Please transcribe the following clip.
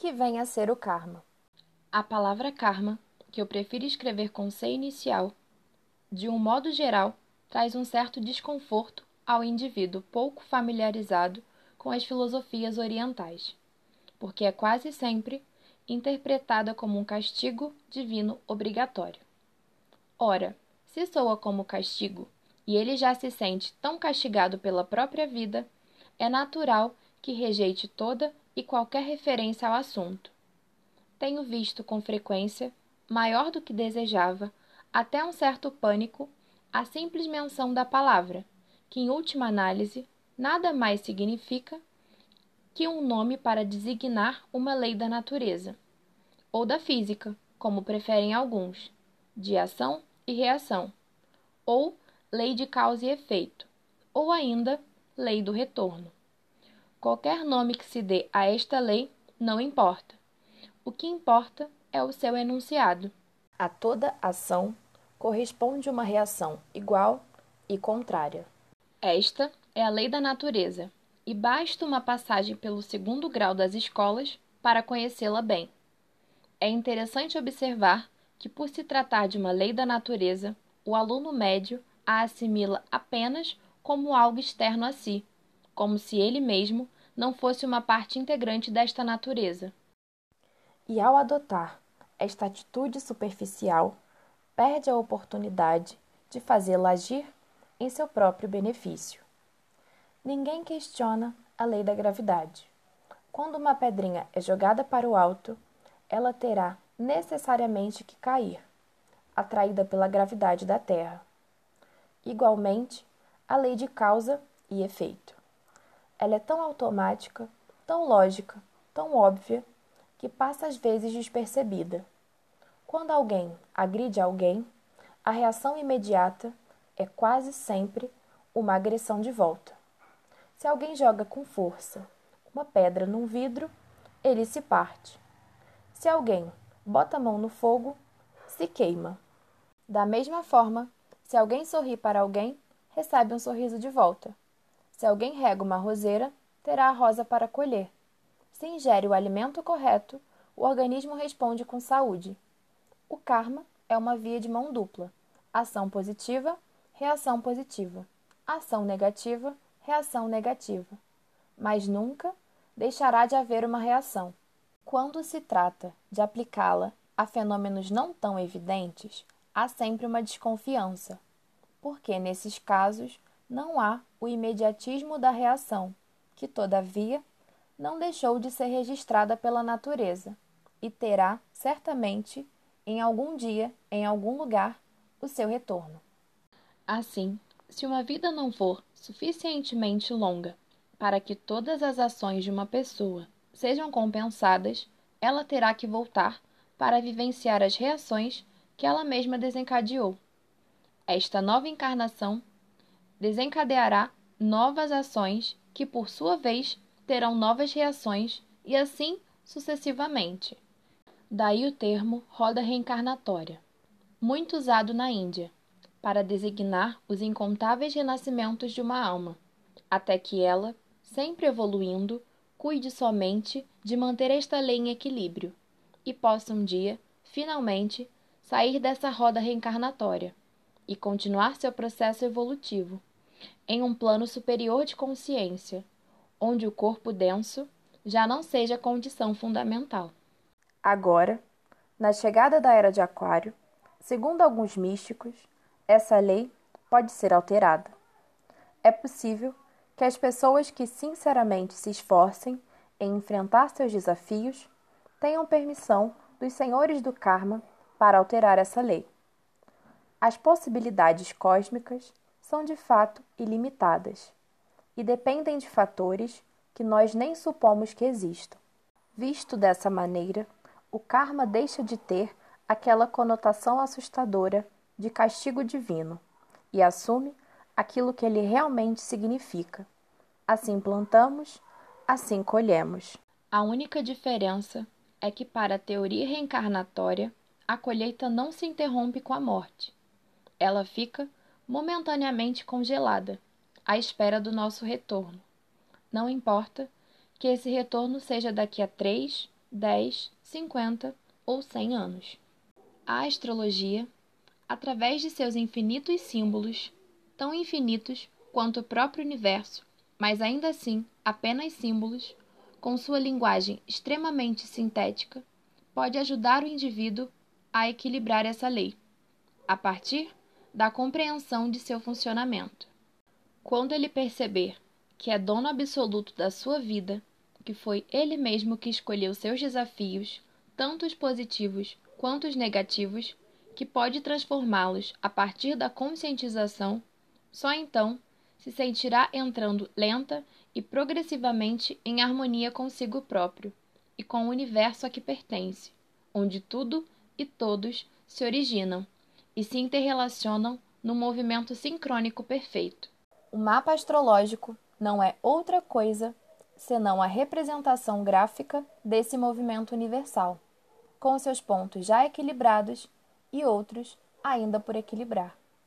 que vem a ser o karma? A palavra karma, que eu prefiro escrever com C inicial, de um modo geral, traz um certo desconforto ao indivíduo pouco familiarizado com as filosofias orientais, porque é quase sempre interpretada como um castigo divino obrigatório. Ora, se soa como castigo e ele já se sente tão castigado pela própria vida, é natural que rejeite toda e qualquer referência ao assunto. Tenho visto com frequência, maior do que desejava, até um certo pânico, a simples menção da palavra, que em última análise nada mais significa que um nome para designar uma lei da natureza, ou da física, como preferem alguns, de ação e reação, ou lei de causa e efeito, ou ainda lei do retorno. Qualquer nome que se dê a esta lei não importa. O que importa é o seu enunciado. A toda ação corresponde uma reação igual e contrária. Esta é a lei da natureza, e basta uma passagem pelo segundo grau das escolas para conhecê-la bem. É interessante observar que, por se tratar de uma lei da natureza, o aluno médio a assimila apenas como algo externo a si, como se ele mesmo não fosse uma parte integrante desta natureza. E ao adotar esta atitude superficial, perde a oportunidade de fazê-la agir em seu próprio benefício. Ninguém questiona a lei da gravidade. Quando uma pedrinha é jogada para o alto, ela terá necessariamente que cair, atraída pela gravidade da Terra. Igualmente, a lei de causa e efeito. Ela é tão automática, tão lógica, tão óbvia, que passa às vezes despercebida. Quando alguém agride alguém, a reação imediata é quase sempre uma agressão de volta. Se alguém joga com força uma pedra num vidro, ele se parte. Se alguém bota a mão no fogo, se queima. Da mesma forma, se alguém sorri para alguém, recebe um sorriso de volta. Se alguém rega uma roseira, terá a rosa para colher. Se ingere o alimento correto, o organismo responde com saúde. O karma é uma via de mão dupla: ação positiva, reação positiva. Ação negativa, reação negativa. Mas nunca deixará de haver uma reação. Quando se trata de aplicá-la a fenômenos não tão evidentes, há sempre uma desconfiança, porque nesses casos não há o imediatismo da reação, que, todavia, não deixou de ser registrada pela natureza e terá, certamente, em algum dia, em algum lugar, o seu retorno. Assim, se uma vida não for suficientemente longa para que todas as ações de uma pessoa sejam compensadas, ela terá que voltar para vivenciar as reações que ela mesma desencadeou. Esta nova encarnação desencadeará novas ações que, por sua vez, terão novas reações e assim sucessivamente. Daí o termo roda reencarnatória, muito usado na Índia, para designar os incontáveis renascimentos de uma alma, até que ela, sempre evoluindo, cuide somente de manter esta lei em equilíbrio e possa um dia, finalmente, sair dessa roda reencarnatória e continuar seu processo evolutivo em um plano superior de consciência, onde o corpo denso já não seja condição fundamental. Agora, na chegada da era de Aquário, segundo alguns místicos, essa lei pode ser alterada. É possível que as pessoas que sinceramente se esforcem em enfrentar seus desafios tenham permissão dos senhores do karma para alterar essa lei. As possibilidades cósmicas são de fato ilimitadas e dependem de fatores que nós nem supomos que existam. Visto dessa maneira, o karma deixa de ter aquela conotação assustadora de castigo divino e assume aquilo que ele realmente significa. Assim plantamos, assim colhemos. A única diferença é que, para a teoria reencarnatória, a colheita não se interrompe com a morte. Ela fica momentaneamente congelada, à espera do nosso retorno. Não importa que esse retorno seja daqui a três, 10, 50 ou 100 anos. A astrologia, através de seus infinitos símbolos, tão infinitos quanto o próprio universo, mas ainda assim apenas símbolos, com sua linguagem extremamente sintética, pode ajudar o indivíduo a equilibrar essa lei, a partir da compreensão de seu funcionamento. Quando ele perceber que é dono absoluto da sua vida, que foi ele mesmo que escolheu seus desafios, tanto os positivos quanto os negativos, que pode transformá-los a partir da conscientização, só então se sentirá entrando lenta e progressivamente em harmonia consigo próprio e com o universo a que pertence, onde tudo e todos se originam e se interrelacionam num movimento sincrônico perfeito. O mapa astrológico não é outra coisa senão a representação gráfica desse movimento universal, com seus pontos já equilibrados e outros ainda por equilibrar.